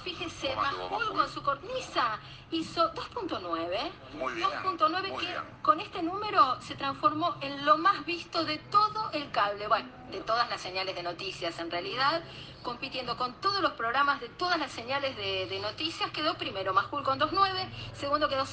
fíjese, Majul con su cornisa hizo 2.9. 2.9 que bien. con este número se transformó en lo más visto de todo el cable. Bueno, de todas las señales de noticias en realidad, compitiendo con todos los programas de todas las señales de, de noticias, quedó primero Majul con 2.9, segundo quedó